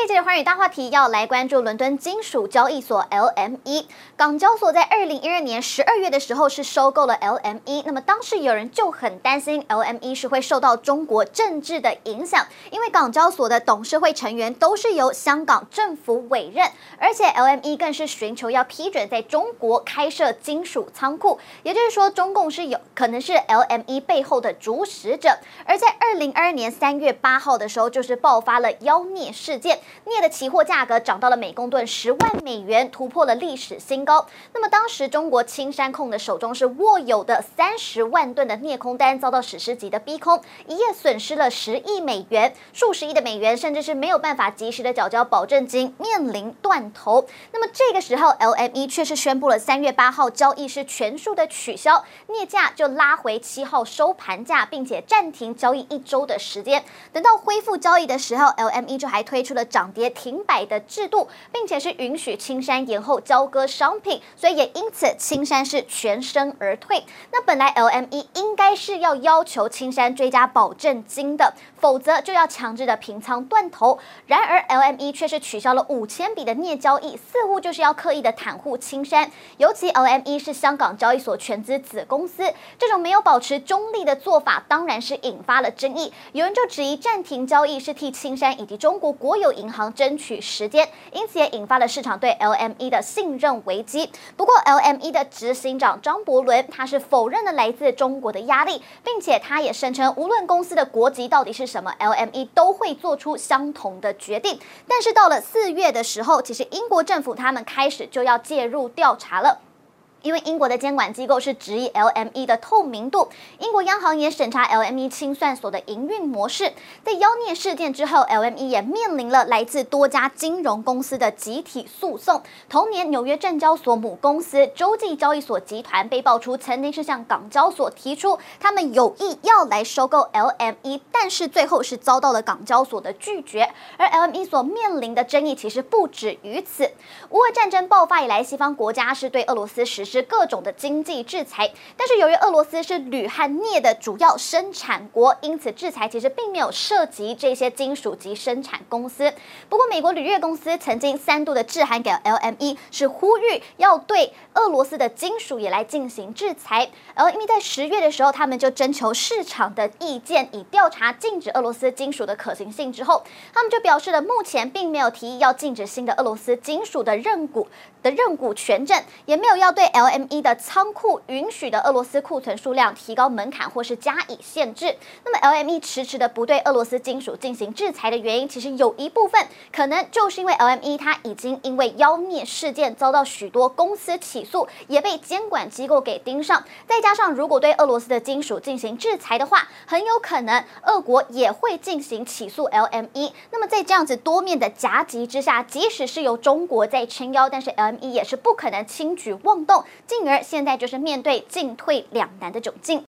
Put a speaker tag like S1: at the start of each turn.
S1: 这一节的寰宇大话题要来关注伦敦金属交易所 LME。港交所在二零一二年十二月的时候是收购了 LME，那么当时有人就很担心 LME 是会受到中国政治的影响，因为港交所的董事会成员都是由香港政府委任，而且 LME 更是寻求要批准在中国开设金属仓库，也就是说中共是有可能是 LME 背后的主使者。而在二零二二年三月八号的时候，就是爆发了妖孽事件。镍的期货价格涨到了每公吨十万美元，突破了历史新高。那么当时中国青山控的手中是握有的三十万吨的镍空单遭到史诗级的逼空，一夜损失了十亿美元，数十亿的美元，甚至是没有办法及时的缴交保证金，面临断头。那么这个时候，LME 却是宣布了三月八号交易是全数的取消，镍价就拉回七号收盘价，并且暂停交易一周的时间。等到恢复交易的时候，LME 就还推出了涨涨跌停摆的制度，并且是允许青山延后交割商品，所以也因此青山是全身而退。那本来 LME 应该是要要求青山追加保证金的，否则就要强制的平仓断头。然而 LME 却是取消了五千笔的镍交易，似乎就是要刻意的袒护青山。尤其 LME 是香港交易所全资子公司，这种没有保持中立的做法，当然是引发了争议。有人就质疑暂停交易是替青山以及中国国有银。行争取时间，因此也引发了市场对 LME 的信任危机。不过，LME 的执行长张伯伦他是否认了来自中国的压力，并且他也声称，无论公司的国籍到底是什么，LME 都会做出相同的决定。但是到了四月的时候，其实英国政府他们开始就要介入调查了。因为英国的监管机构是质疑 LME 的透明度，英国央行也审查 LME 清算所的营运模式。在妖孽事件之后，LME 也面临了来自多家金融公司的集体诉讼。同年，纽约证交所母公司洲际交易所集团被爆出曾经是向港交所提出他们有意要来收购 LME，但是最后是遭到了港交所的拒绝。而 LME 所面临的争议其实不止于此。乌俄战争爆发以来，西方国家是对俄罗斯实施。是各种的经济制裁，但是由于俄罗斯是铝和镍的主要生产国，因此制裁其实并没有涉及这些金属及生产公司。不过，美国铝业公司曾经三度的致函给 LME，是呼吁要对俄罗斯的金属也来进行制裁。LME 在十月的时候，他们就征求市场的意见，以调查禁止俄罗斯金属的可行性之后，他们就表示了目前并没有提议要禁止新的俄罗斯金属的认股的认股权证，也没有要对。LME 的仓库允许的俄罗斯库存数量提高门槛或是加以限制。那么 LME 迟迟的不对俄罗斯金属进行制裁的原因，其实有一部分可能就是因为 LME 它已经因为妖孽事件遭到许多公司起诉，也被监管机构给盯上。再加上如果对俄罗斯的金属进行制裁的话，很有可能俄国也会进行起诉 LME。那么在这样子多面的夹击之下，即使是由中国在撑腰，但是 LME 也是不可能轻举妄动。进而现在就是面对进退两难的窘境。